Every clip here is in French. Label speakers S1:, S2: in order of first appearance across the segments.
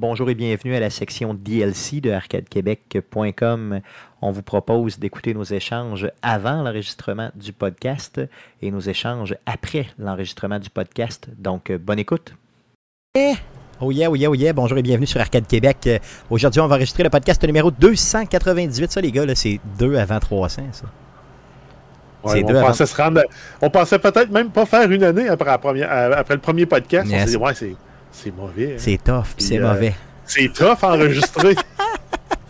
S1: Bonjour et bienvenue à la section DLC de arcadequebec.com. On vous propose d'écouter nos échanges avant l'enregistrement du podcast et nos échanges après l'enregistrement du podcast. Donc, bonne écoute. Eh, oh yeah, oh yeah, oh yeah. Bonjour et bienvenue sur Arcade Québec. Aujourd'hui, on va enregistrer le podcast numéro 298. Ça, les gars, c'est 2 avant 300, ça.
S2: Ouais, on, pensait se rendre, on pensait peut-être même pas faire une année après, la première, après le premier podcast. On s'est dit, ouais, c'est c'est mauvais. Hein.
S1: C'est tough, c'est euh, mauvais.
S2: C'est tough enregistré.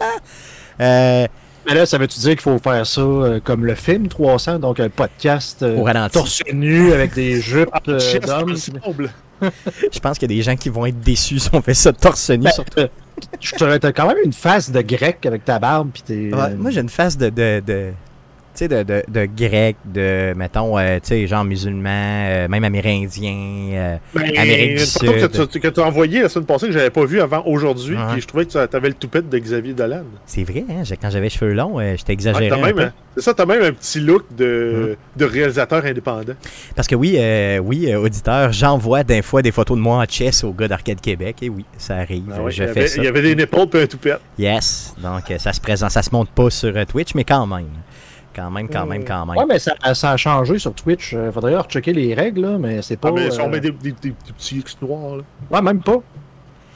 S3: euh, mais là, ça veut-tu dire qu'il faut faire ça euh, comme le film 300, donc un podcast
S1: euh,
S3: torse nu avec des jupes d'hommes?
S1: Je pense qu'il y a des gens qui vont être déçus si on fait ça torse nu. Ben, surtout.
S3: T'as quand même une face de grec avec ta barbe. Pis
S1: ouais, moi, j'ai une face de, de, de tu sais, de, de, de grec, de, mettons, euh, tu sais, genre musulman, euh, même amérindien, euh, ben, Amérique du Sud.
S2: que tu as envoyé la semaine passée que j'avais pas vu avant aujourd'hui, puis je trouvais que tu avais le toupette de Xavier Dolan.
S1: C'est vrai, hein, quand j'avais cheveux longs, j'étais exagéré.
S2: c'est ça, t'as même un petit look de, de réalisateur indépendant.
S1: Parce que oui, oui, auditeur, j'envoie des fois des photos de moi en chess au gars d'Arcade Québec, et oui, ça arrive.
S2: Ah je fais ça. Il y avait des épaules et un toupette.
S1: Yes, donc ça se présente, ça se monte pas sur Twitch, mais quand même. Quand même, quand même, quand même.
S3: Ouais, mais ça, ça a changé sur Twitch. Il euh, faudrait rechecker les règles, là, mais c'est pas. Ah,
S2: mais si on met des, des, des, petits X noirs, là.
S3: Ouais, même pas.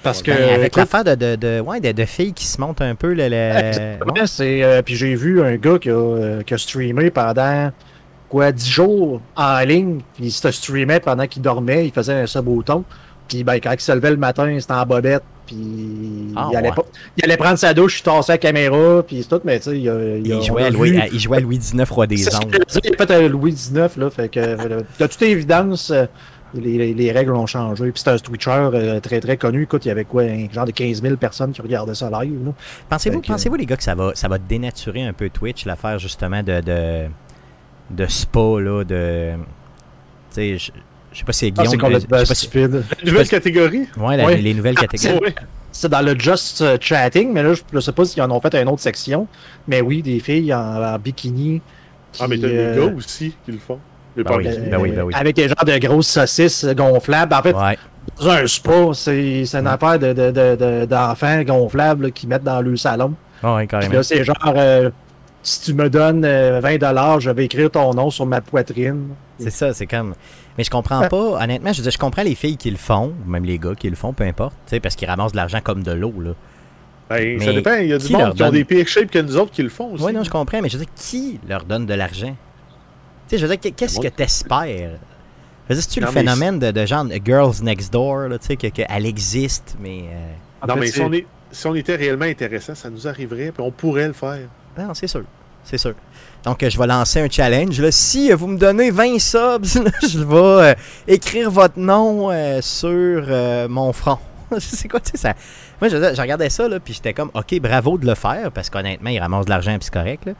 S3: Parce que.
S1: Ben, avec l'affaire de, de, de, ouais, de, de, filles qui se montent un peu. Le, le...
S3: c'est. Euh, puis j'ai vu un gars qui a, euh, qui a streamé pendant. Quoi, 10 jours en ligne. Puis il se streamait pendant qu'il dormait. Il faisait un sub Puis ben, quand il se levait le matin, c'était en bobette. Puis ah, il, allait il, allait prendre sa douche, il tassait la caméra, puis c'est tout, mais tu sais, il,
S1: il, il, jouait à Louis, il jouait Louis XIX, roi des ondes.
S3: Il a fait un Louis XIX, là, fait que de toute évidence, euh, les, les, règles ont changé. Puis c'est un Twitcher euh, très très connu. Écoute, il y avait quoi, un genre de 15 000 personnes qui regardaient ça live.
S1: Pensez-vous, pensez-vous les gars, que ça va, ça va dénaturer un peu Twitch, l'affaire justement de, de, de spa, là, de. Tu sais, je sais pas si c'est
S3: ah, Guillaume. c'est pas stupide.
S2: Les nouvelles catégories?
S1: Ouais, les nouvelles ah, catégories.
S3: C'est dans le Just euh, Chatting, mais là, je ne sais pas s'ils en ont fait une autre section. Mais oui, des filles en, bikini.
S2: ah, mais t'as des euh, gars aussi qui le font.
S1: Ben oui, ben oui, ben oui.
S3: Avec des genres de grosses saucisses gonflables. En fait, c'est un spa, c'est une affaire d'enfants de, de, gonflables qui mettent dans le salon.
S1: Ah oui, carrément.
S3: c'est genre, euh, si tu me donnes 20$, je vais écrire ton nom sur ma poitrine.
S1: C'est ça, c'est comme. Mais je comprends pas, honnêtement, je veux dire, je comprends les filles qui le font, ou même les gars qui le font, peu importe, parce qu'ils ramassent de l'argent comme de l'eau, là.
S2: Ben, ça dépend, il y a du monde qui ont des pires shapes que nous autres qui le font aussi.
S1: Oui, non, je comprends, mais je veux dire, qui leur donne de l'argent? Tu sais, je veux dire, qu'est-ce que t'espères? Je veux dire, tu le phénomène de, de, genre Girls Next Door, tu sais, qu'elle existe, mais...
S2: Euh, non, mais si on, est, si on était réellement intéressant, ça nous arriverait, puis on pourrait le faire.
S1: Non, c'est sûr, c'est sûr. Donc, je vais lancer un challenge. Là. Si vous me donnez 20 subs, je vais euh, écrire votre nom euh, sur euh, mon front. c'est quoi, tu sais, ça? Moi, je, regardais ça, là, puis j'étais comme, OK, bravo de le faire, parce qu'honnêtement, il ramasse de l'argent, puis c'est correct, là.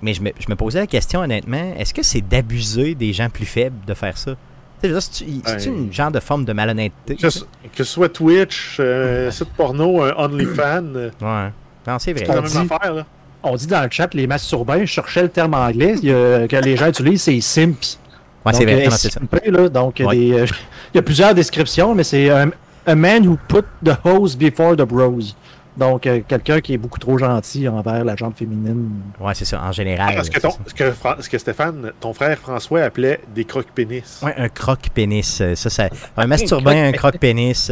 S1: Mais je me, je me, posais la question, honnêtement, est-ce que c'est d'abuser des gens plus faibles de faire ça? C'est une genre de forme de malhonnêteté?
S2: Que, ce soit Twitch, un site porno, un OnlyFans.
S1: Ouais. Non, c'est vrai.
S2: C'est la même affaire, là
S3: on dit dans le chat les masturbains, je cherchais le terme anglais que les gens utilisent, c'est simps.
S1: Ouais, c'est vrai, c'est ça.
S3: Là, donc, euh, il y a plusieurs descriptions, mais c'est un a man who put the hose before the bros. Donc, euh, quelqu'un qui est beaucoup trop gentil envers la jambe féminine.
S1: Ouais, c'est ça, en général.
S2: Ah, ce, que ce, que, ce, que Stéphane, ton frère François, appelait des croque-pénis.
S1: Ouais, un croque-pénis. Euh, ça, ça, un masturbain, un croque-pénis.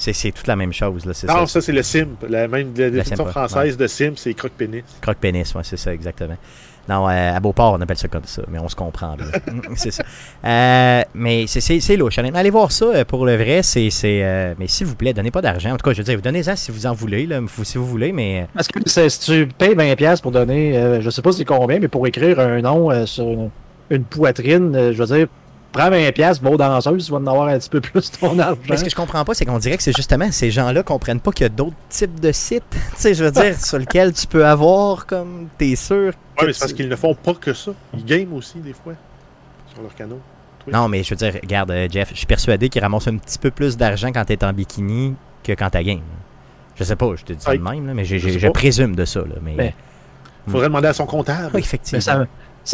S1: C'est toute la même chose. Là,
S2: non, ça, c'est le simp. La même la définition française de simp, c'est croque-pénis.
S1: Croque-pénis, oui, c'est ça, exactement. Non, euh, à Beauport, on appelle ça comme ça, mais on se comprend. c'est ça. Euh, mais c'est louche. Allez voir ça euh, pour le vrai. c'est mais s'il vous plaît, donnez pas d'argent. En tout cas, je veux dire, vous donnez ça si vous en voulez, là, si vous voulez, mais.
S3: Parce que si tu payes 20$ pour donner, je sais pas c'est combien, mais pour écrire un nom sur une, une poitrine, je veux dire, prends 20 pièces, va aux danseuses, tu vas en avoir un petit peu plus ton argent.
S1: Mais ce que je comprends pas, c'est qu'on dirait que c'est justement ces gens-là comprennent pas qu'il y a d'autres types de sites, tu sais, je veux dire, sur lesquels tu peux avoir comme t'es sûr.
S2: Oui, mais c'est parce qu'ils ne font pas que ça. Ils game aussi des fois sur leur canot.
S1: Non, mais je veux dire, regarde, euh, Jeff, je suis persuadé qu'ils ramassent un petit peu plus d'argent quand t'es en bikini que quand t'as game. Je sais pas, je te dis le même, mais je, présume de ça. Là, mais...
S2: Faudrait demander à son comptable.
S1: Oui, effectivement
S3: ça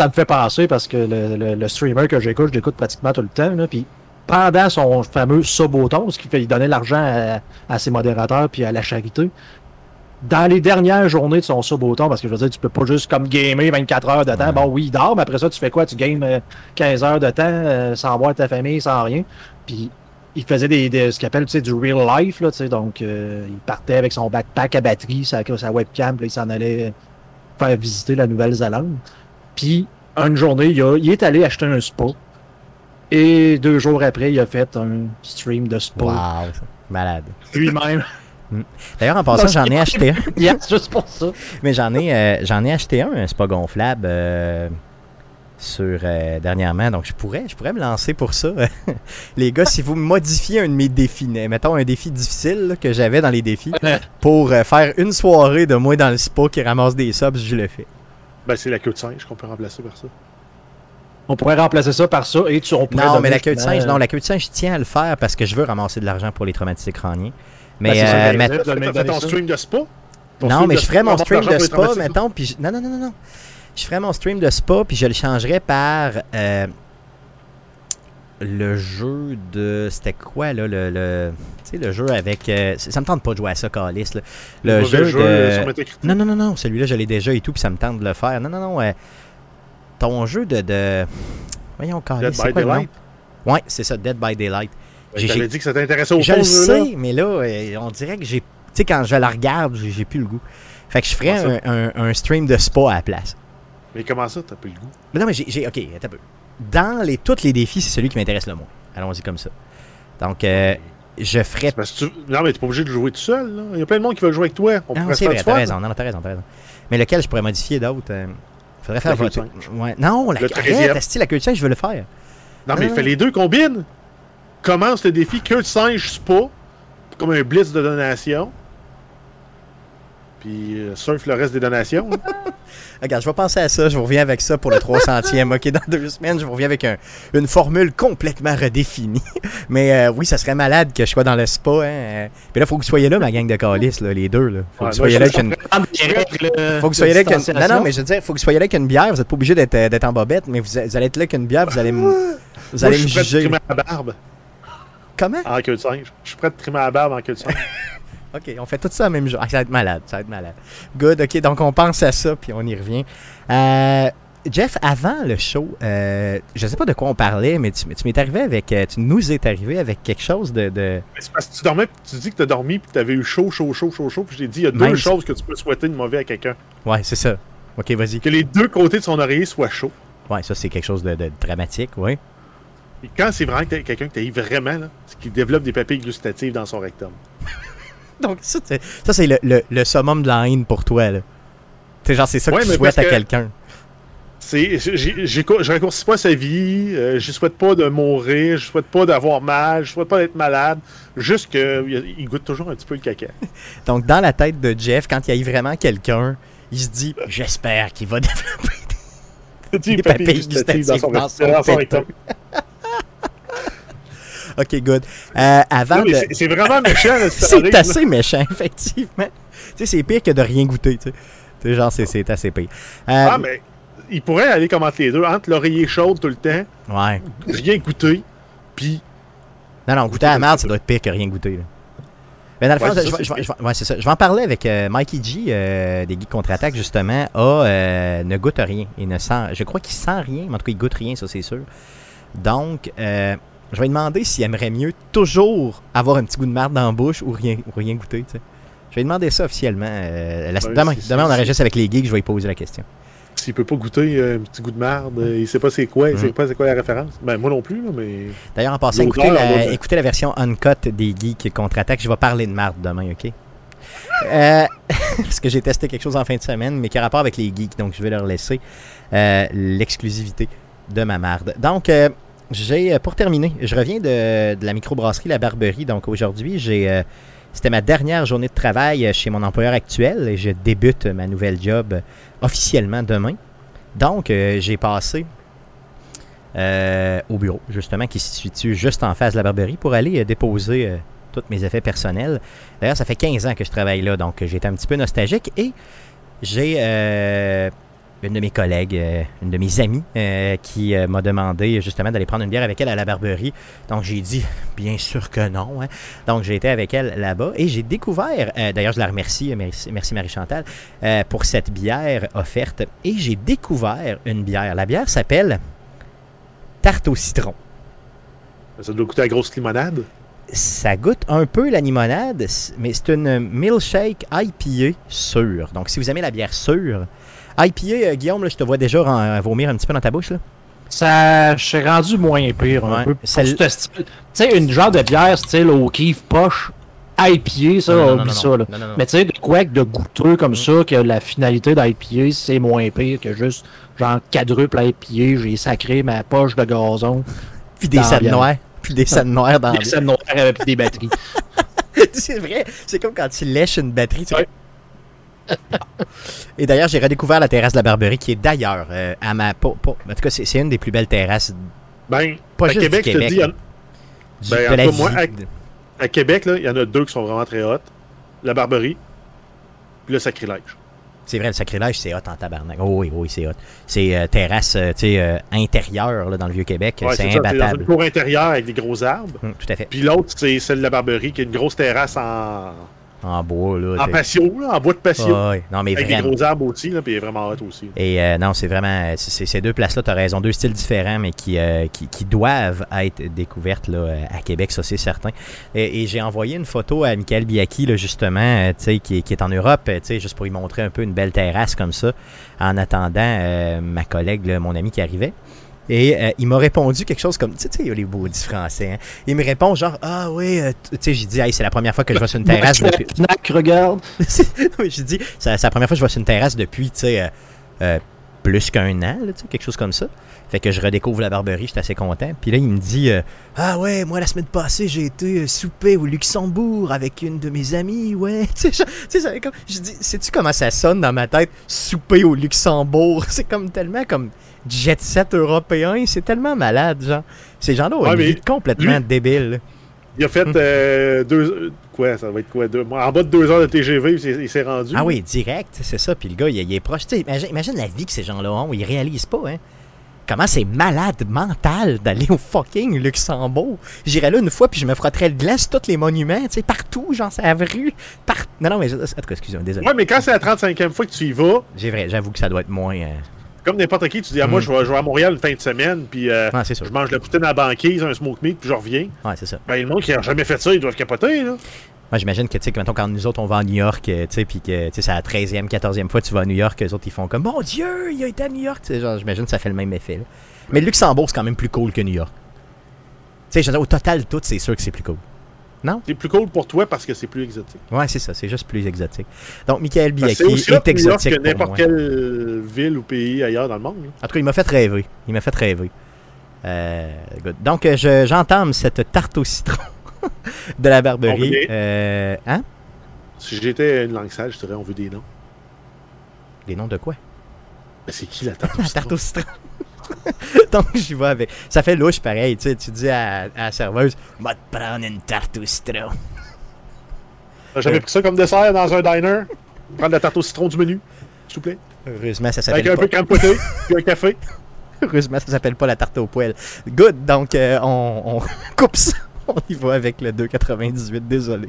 S3: me fait penser parce que le, le, streamer que j'écoute, je l'écoute pratiquement tout le temps. Là, puis pendant son fameux suboton, ce qui fait il donnait l'argent à, ses modérateurs puis à la charité. Dans les dernières journées de son suboton, parce que je veux dire, tu peux pas juste comme gamer 24 heures de temps. Bon, oui, il dort, mais après ça, tu fais quoi? Tu games 15 euh, heures de temps euh, sans voir ta famille, sans rien. Puis il faisait des, ce qu'il appelle du real life, là, donc euh, il partait avec son backpack à batterie, sa, sa webcam, puis il s'en allait faire visiter la Nouvelle-Zélande. Puis, une journée, il, est allé acheter un spa. Et deux jours après, il a fait un stream de spa.
S1: Wow, malade.
S3: Lui-même.
S1: Hmm. D'ailleurs, en passant, j'en ai acheté un.
S3: yes, juste pour ça.
S1: Mais j'en ai, euh, j'en ai acheté un, un spa gonflable. Euh, sur euh, dernièrement. Donc, je pourrais, je pourrais me lancer pour ça. les gars, si vous modifiez un de mes défis, mettons un défi difficile que j'avais dans les défis, pour faire une soirée de moi dans le spa qui ramasse des subs, je le fais.
S2: Ben, c'est la queue de singe qu'on peut remplacer par ça.
S3: On pourrait remplacer ça par ça et tu on
S1: Non, mais la queue de singe, non, la queue de singe, je tiens à le faire parce que je veux ramasser de l'argent pour les traumatisés crâniens. Mais, ben,
S2: euh, mais... ton stream de spa?
S1: non, mais je ferais mon stream de spa, mettons, puis... Non, non, non, non, non je ferais mon stream de spa, puis je le changerais par euh, le jeu de. C'était quoi, là le, le Tu sais, le jeu avec. Euh, ça me tente pas de jouer à ça, Calis. Là. Le, jeu, de. Non, non, non, non. Celui-là, je l'ai déjà et tout, puis ça me tente de le faire. Non, non, non. Euh, ton jeu de. de... Voyons, Calis.
S2: Dead by Daylight?
S1: Ouais, c'est ça, Dead by Daylight.
S2: Ben, J'avais dit que ça t'intéressait au
S1: Je le sais, mais là, on dirait que j'ai. Tu sais, quand je la regarde, j'ai plus le goût. Fait que je ferais un, un, un, stream de spa à la place.
S2: Mais comment ça, t'as pas le goût?
S1: Mais non, mais j'ai. Ok, un peu. Dans les, tous les défis, c'est celui qui m'intéresse le moins. Allons-y comme ça. Donc, euh, je ferais.
S2: Non, mais t'es pas obligé de jouer tout seul. Là. Il y a plein de monde qui veut jouer avec toi.
S1: On non, c'est vrai, t'as raison. Non, t'as raison, t'as raison. Mais lequel je pourrais modifier d'autres euh, Faudrait faire votre. Ouais. Non, la, arrête, la queue de singe, je veux le faire.
S2: Non, mais fais les deux, combine. Commence le défi queue de singe spa, comme un blitz de donation. Puis euh, surf le reste des donations.
S1: Regarde, je vais penser à ça. Je vous reviens avec ça pour le 300e. OK, dans deux semaines, je vous reviens avec une formule complètement redéfinie. Mais euh, oui, ça serait malade que je sois dans le spa. Hein. Puis là, il faut que vous soyez là, ma gang de calices, là, les deux. Là. Faut que vous soyez là avec une. Faut que vous soyez là une. Non, non, mais je veux dire, faut que vous soyez là avec une bière. Vous n'êtes pas obligé euh, d'être en bobette, mais vous, allez être là avec une bière. Vous allez me. Vous allez me juger.
S2: barbe.
S1: Comment?
S2: En queue de singe. Je suis prêt à trimer la barbe en queue de singe.
S1: OK, on fait tout ça en même jour. Ah, ça va être malade, ça va être malade. Good, OK, donc on pense à ça, puis on y revient. Euh, Jeff, avant le show, euh, je sais pas de quoi on parlait, mais tu, m'es arrivé avec, euh, tu nous es arrivé avec quelque chose de. de...
S2: C'est parce que tu dormais, tu dis que tu as dormi, puis tu avais eu chaud, chaud, chaud, chaud, chaud, puis je t'ai dit, il y a deux choses que tu peux souhaiter de mauvais à quelqu'un.
S1: Ouais, c'est ça. Ok, vas-y.
S2: Que les deux côtés de son oreiller soient chauds.
S1: Ouais, ça, c'est quelque chose de, dramatique, oui.
S2: Et quand c'est vraiment quelqu'un que tu vraiment, c'est qu'il développe des papilles gustatives dans son rectum.
S1: Donc, ça, c'est le, le, le, summum de la haine pour toi. Là. C'est genre, c'est ça que tu souhaites à quelqu'un.
S2: C'est, je raccourcis pas sa vie, euh, je souhaite pas de mourir, je souhaite pas d'avoir mal, je souhaite pas d'être malade, juste qu'il goûte toujours un petit peu le caca.
S1: Donc, dans la tête de Jeff, quand il y a vraiment quelqu'un, il se dit J'espère qu'il va développer des, des papilles gustatives dans son, dans son OK, good. Euh, avant de...
S2: C'est vraiment méchant.
S1: c'est assez méchant, effectivement. Tu sais, c'est pire que de rien goûter, tu sais. genre, c'est assez pire.
S2: Euh, ah, mais il pourrait aller comme entre les deux, entre l'oreiller chaude tout le temps,
S1: ouais.
S2: rien goûter, puis...
S1: Non, non, goûter à la merde, ça doit être pire que rien goûter, là. Mais dans le fond, ouais, c'est ça. Je vais en parler avec euh, Mikey G euh, des Geeks Contre-Attaque, justement. A, euh, ne goûte rien. Il ne sent, je crois qu'il sent rien, mais en tout cas, il goûte rien, ça, c'est sûr. Donc, euh, je vais lui demander s'il aimerait mieux toujours avoir un petit goût de merde dans la bouche ou rien, rien goûter. Je vais lui demander ça officiellement. Euh, demain, demain, on enregistre avec les geeks, je vais lui poser la question.
S2: S'il peut pas goûter euh, un petit goût de merde, euh, il sait pas c'est quoi, il sait mm. pas c'est quoi la référence. Ben moi non plus, mais.
S1: D'ailleurs, en passant, écoutez la, écoutez la, version uncut des geeks contre-attaque. Je vais parler de merde demain, ok? parce que j'ai testé quelque chose en fin de semaine, mais qui a rapport avec les geeks, donc je vais leur laisser l'exclusivité de ma marde. Donc, j'ai, euh, pour terminer, je reviens de, la microbrasserie La Barberie. Donc aujourd'hui, j'ai, euh, c'était ma dernière journée de travail chez mon employeur actuel et je débute ma nouvelle job officiellement demain. Donc, euh, j'ai passé au bureau, justement, qui se situe juste en face de la Barberie pour aller déposer tous mes effets personnels. D'ailleurs, ça fait 15 ans que je travaille là, donc j'étais un petit peu nostalgique et j'ai une de mes collègues, euh, une de mes amies, euh, qui euh, m'a demandé justement d'aller prendre une bière avec elle à la Barberie. Donc j'ai dit, bien sûr que non. hein. Donc j'ai été avec elle là-bas et j'ai découvert, d'ailleurs je la remercie, merci, merci Marie-Chantal, pour cette bière offerte. Et j'ai découvert une bière. La bière s'appelle Tarte au citron.
S2: Ça doit goûter la grosse limonade?
S1: Ça goûte un peu la limonade, mais c'est une milkshake IPA sûre. Donc, si vous aimez la bière sûre, IPA, euh, Guillaume, là, je te vois déjà ren- vomir un petit peu dans ta bouche. Là.
S3: Ça, je suis rendu moins pire un
S1: Ouais,
S3: peu. Tu sais, une genre de bière style O'Keeffe poche, IPA, ça,
S1: Non,
S3: oublie
S1: non,
S3: ça. Là. Mais tu sais, de quoi que de goûteux comme ça, que la finalité d'IPA, c'est moins pire que juste genre quadruple IPA, j'ai sacré ma poche de gazon,
S1: Puis des scènes noires. Puis des scènes noires dans
S3: des scènes noires avec des batteries.
S1: C'est vrai. C'est comme quand tu lèches une batterie. tu-
S3: Ouais.
S1: Et d'ailleurs, j'ai redécouvert la terrasse de la Barberie, qui est d'ailleurs euh, à ma. en tout cas, c'est une des plus belles terrasses
S2: Ben,
S1: Pas juste
S2: Québec,
S1: du
S2: je te
S1: Québec,
S2: dis,
S1: du-
S2: Ben, en cas, moi, à- à Québec, il y en a deux qui sont vraiment très hot. La Barberie, puis le Sacrilège.
S1: C'est vrai, le sacrilège, c'est hot en tabarnak. Oh oui, oui, c'est hot. C'est euh, terrasse, euh, tu sais, euh, intérieure, là, dans le Vieux-Québec.
S2: Ouais,
S1: c'est
S2: ça, c'est
S1: imbattable.
S2: une cour intérieure avec des gros arbres.
S1: Hum, tout à fait.
S2: Puis l'autre, c'est celle de la Barberie, qui est une grosse terrasse en,
S1: En bois, là.
S2: en patio, là, en bois de patio.
S1: Ouais. Non, mais
S2: avec des
S1: vraiment.
S2: gros arbres aussi, là, puis il est vraiment hot aussi.
S1: Et euh, non, c'est vraiment. c'est- Ces deux places-là, tu as raison. Deux styles différents, mais qui, euh, qui, qui doivent être découvertes là, à Québec, ça, c'est certain. Et, et j'ai envoyé une photo à Michael Biaki, là, justement, euh, qui, est- qui est en Europe, juste pour lui montrer un peu une belle terrasse comme ça, en attendant euh, ma collègue, là, mon ami qui arrivait. Et euh, il m'a répondu quelque chose comme, tu sais, il y a les maudits français. Hein? Il me répond genre, ah oui, euh, tu sais, j'ai dit, hey, c'est la première fois que je vais sur une terrasse depuis.
S3: Fnac, regarde.
S1: j'ai dit, c'est la première fois que je vois sur une terrasse depuis, tu sais, euh, euh, plus qu'un an, là, tu sais, quelque chose comme ça. Fait que je redécouvre la Barberie, j'étais assez content. Puis là, il me dit, euh, ah ouais, moi la semaine passée, j'ai été souper au Luxembourg avec une de mes amies, ouais. Tu sais, comme- je dis, sais-tu comment ça sonne dans ma tête, souper au Luxembourg? C'est comme tellement comme jet set européen, c'est tellement malade, genre. Ces gens-là ont une vie complètement
S2: lui-
S1: débile.
S2: Il a fait euh, deux. Quoi, ça va être quoi? Deux, en bas de deux heures de TGV, il s'est- rendu.
S1: Ah oui, direct, c'est ça. Puis le gars, il, il est proche. Imagine, imagine la vie que ces gens-là ont. Ils réalisent pas, hein. Comment c'est malade mental d'aller au fucking Luxembourg. J'irais là une fois, puis je me frotterais de glace tous les monuments, tu sais, partout, genre, c'est la rue. Non, non, mais. En tout cas, excusez-moi, désolé.
S2: Ouais, mais quand c'est la 35e fois que tu y vas,
S1: J'ai vrai, j'avoue que ça doit être moins. euh,
S2: comme n'importe qui, tu dis, ah, moi,
S1: Mm.
S2: je vais, vais à Montréal une fin de semaine, puis euh,
S1: Ouais, sûr.
S2: je mange la poutine à la banquise, un smoke meat, puis je reviens.
S1: Ouais, c'est ça.
S2: Ben, le monde qui a jamais fait ça, ils doivent capoter, là.
S1: Moi, j'imagine que, tu sais, quand nous autres, on va à New York, euh, tu sais, puis que, tu sais, c'est la 13e, 14e fois que tu vas à New York, les autres, ils font comme, mon Dieu, il a été à New York. Tu sais, genre, j'imagine que ça fait le même effet, là. Mais le Luxembourg, c'est quand même plus cool que New York. Tu sais, au total, tout, c'est sûr que c'est plus cool.
S2: C'est plus cool pour toi parce que c'est plus exotique.
S1: Ouais, c'est ça, c'est juste plus exotique. Donc, Michael Biaki est
S2: York
S1: exotique
S2: que n'importe quelle ville ou pays ailleurs dans le monde. là.
S1: En tout cas, il m'a fait rêver. Il m'a fait rêver. Euh. Donc, euh, je- j'entame cette tarte au citron de la Barberie. Euh, hein?
S2: Si j'étais une langue sale, je dirais on veut des noms.
S1: Des noms de quoi?
S2: Mais c'est qui la tarte au
S1: La tarte au citron. Donc, j'y vais avec. Ça fait louche pareil, tu sais. Tu dis à, à la serveuse, va te prendre une tarte au citron.
S2: T'as jamais pris ça comme dessert dans un diner? Prendre la tarte au citron du menu, s'il vous plaît.
S1: Heureusement, ça
S2: Avec
S1: s'appelle
S2: un
S1: pas.
S2: peu de crème puis un café.
S1: Heureusement, ça s'appelle pas la tarte au poêle. Good. Donc, euh, on, on coupe ça. On y va avec le 2,98. Désolé.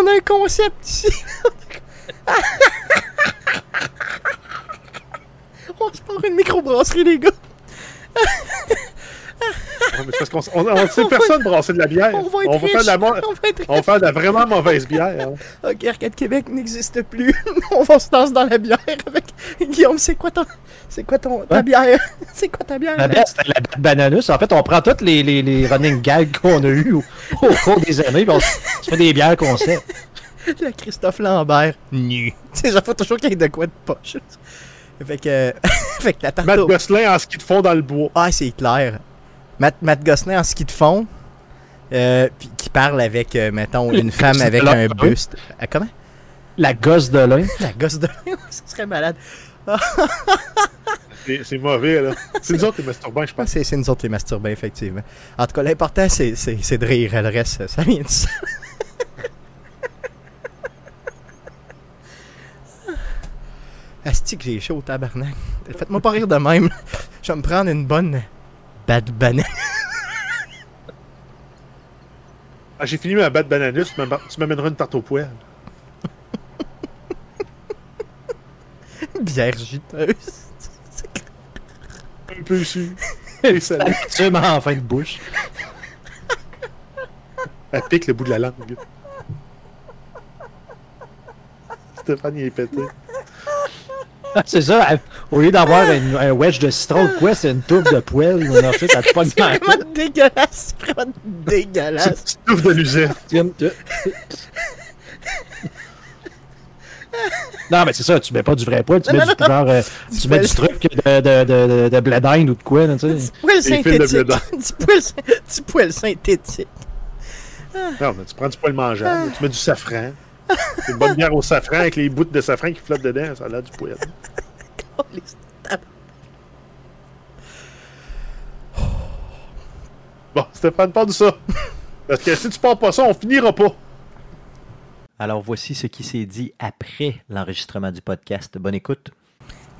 S1: On a un concept ici. on se part une microbrasserie, les gars.
S2: Ouais, mais c'est parce qu'on s- on, on sait personne brasser de la bière.
S1: On va être
S2: va faire de la, mo-.
S1: On va être
S2: on va faire de la vraiment mauvaise bière. hein.
S1: Ok, Arcade Québec n'existe plus. On va se lancer dans la bière avec Guillaume. C'est quoi ton, c'est quoi ton ta
S3: Hein?
S1: bière? C'est quoi ta bière?
S3: La bête, c'était la bananus. En fait, on prend tous les, les, les running gags qu'on a eu au, au cours des années, puis on se fait des bières qu'on sait.
S1: Le Christophe Lambert nu. Tu sais, j'en faut toujours qu'il y ait de quoi de poche. Fait que, fait que la tarte
S2: Matt Gosselin en ski de fond dans le bois.
S1: Ah, c'est clair. Matt, Matt Gosselin en ski de fond. euh, puis qui parle avec, euh, mettons, une femme avec un
S3: lin.
S1: buste. Ah, comment?
S3: La gosse de lin.
S1: La gosse de. ça serait malade.
S2: C'est mauvais, là. C'est nous autres les masturbants, je pense.
S1: C'est nous autres les masturbés, effectivement. En tout cas, l'important, c'est de rire. Le reste, ça vient de ça. Asti que j'ai chaud au tabarnak. Faites-moi pas rire de même. Je vais me prendre une bonne bad banane.
S2: Ah, j'ai fini ma batte bananus, tu m'am- tu m'amèneras une tarte au poêle.
S1: bière juteuse.
S2: Un peu su. Et ça
S3: Habituellement en fin de bouche.
S2: Elle pique le bout de la langue. Stéphane, il est pété.
S3: C'est ça, au lieu d'avoir un wedge de citron ou quoi, c'est une touffe de poêle. On a fait, ça te pogne
S1: C'est vraiment dégueulasse. C'est vraiment dégueulasse.
S2: C'est une touffe de luzerne.
S3: Non, mais c'est ça, tu mets pas du vrai poêle, tu mets du genre. euh, tu mets du truc de, de, de, de, de ou de quoi, tu sais.
S1: Du poil
S2: de
S1: synthétique. poil, du poil synthétique.
S2: Non, mais tu prends du poil mangeable, tu mets du safran. Une bonne bière au safran avec les bouts de safran qui flottent dedans, ça a l'air du.
S1: Oh, stab-
S2: Bon, Stéphane, parle de ça. Parce que si tu parles pas ça, on finira pas.
S4: Alors voici ce qui s'est dit après l'enregistrement du podcast. Bonne écoute.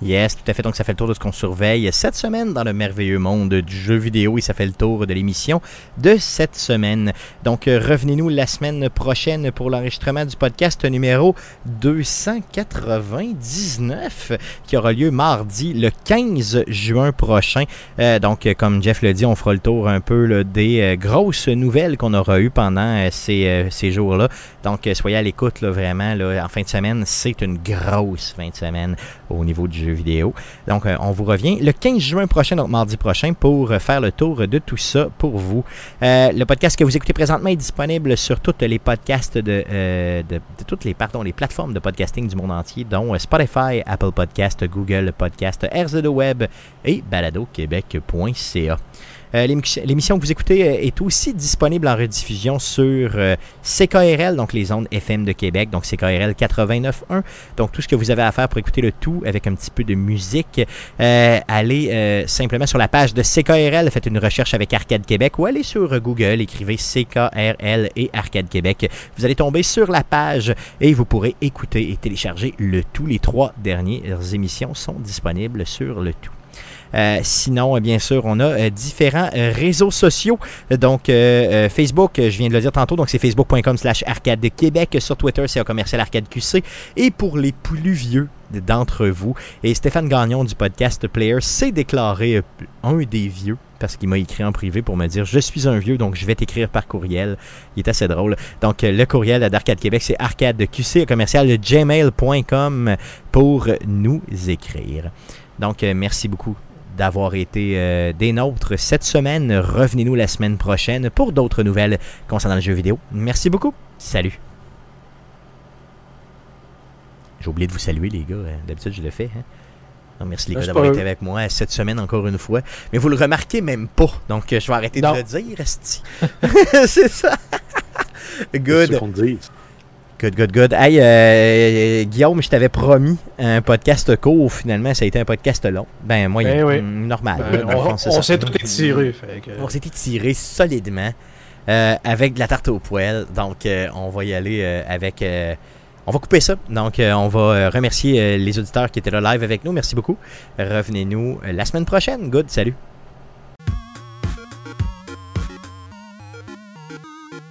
S1: Yes, tout à fait. Donc, ça fait le tour de ce qu'on surveille cette semaine dans le merveilleux monde du jeu vidéo et ça fait le tour de l'émission de cette semaine. Donc, euh, revenez-nous la semaine prochaine pour l'enregistrement du podcast numéro 299 qui aura lieu mardi le 15 juin prochain. Euh, donc, euh, comme Jeff l'a dit, on fera le tour un peu des grosses nouvelles qu'on aura eues pendant ces, ces jours-là. Donc, soyez à l'écoute, là, vraiment. Là, en fin de semaine, c'est une grosse fin de semaine au niveau du jeu vidéo. Donc, euh, on vous revient le 15 juin prochain, donc mardi prochain, pour euh, faire le tour de tout ça pour vous. Euh, le podcast que vous écoutez présentement est disponible sur toutes les podcasts de, toutes les, pardon, les plateformes de podcasting du monde entier, dont Spotify, Apple Podcast, Google Podcast, RZO Web et baladoquebec.ca. Euh, l'émission que vous écoutez euh, est aussi disponible en rediffusion sur euh, CKRL, donc les ondes FM de Québec, donc CKRL 89.1. Donc tout ce que vous avez à faire pour écouter le tout avec un petit peu de musique, euh, allez euh, simplement sur la page de CKRL, faites une recherche avec Arcade Québec ou allez sur Google, écrivez CKRL et Arcade Québec. Vous allez tomber sur la page et vous pourrez écouter et télécharger le tout. Les trois dernières émissions sont disponibles sur le tout. Euh, sinon, euh, bien sûr, on a euh, différents euh, réseaux sociaux. Donc, Facebook, je viens de le dire tantôt, donc c'est facebook.com slash arcade de Québec. Sur Twitter, c'est commercial arcade QC. Et pour les plus vieux d'entre vous, et Stéphane Gagnon du podcast Player s'est déclaré un des vieux parce qu'il m'a écrit en privé pour me dire je suis un vieux donc je vais t'écrire par courriel. Il est assez drôle. Donc le courriel d'Arcade Québec c'est arcadeqc commercial gmail.com pour nous écrire. Donc merci beaucoup d'avoir été euh, des nôtres cette semaine. Revenez-nous la semaine prochaine pour d'autres nouvelles concernant le jeu vidéo. Merci beaucoup. Salut. J'ai oublié de vous saluer, les gars. Euh, D'habitude, je le fais. hein. Merci, les gars, d'avoir été avec moi cette semaine encore une fois. Mais vous le remarquez même pas. Donc, euh, je vais arrêter
S3: Non.
S1: de le dire. C'est ça. Good.
S2: ce qu'on te dise.
S1: Good, good, good. Hey, euh, Guillaume, je t'avais promis un podcast court. Finalement, ça a été un podcast long. Ben, moyen.
S3: Ben oui.
S1: Mm, Normal.
S3: Ben, on on s'est tout étiré. Que...
S1: On s'est étiré solidement euh, avec de la tarte au poêle. Donc, euh, on va y aller euh, avec. euh, on va couper ça. Donc, euh, on va euh, remercier euh, les auditeurs qui étaient là live avec nous. Merci beaucoup. Revenez-nous euh, la semaine prochaine. Good. Salut.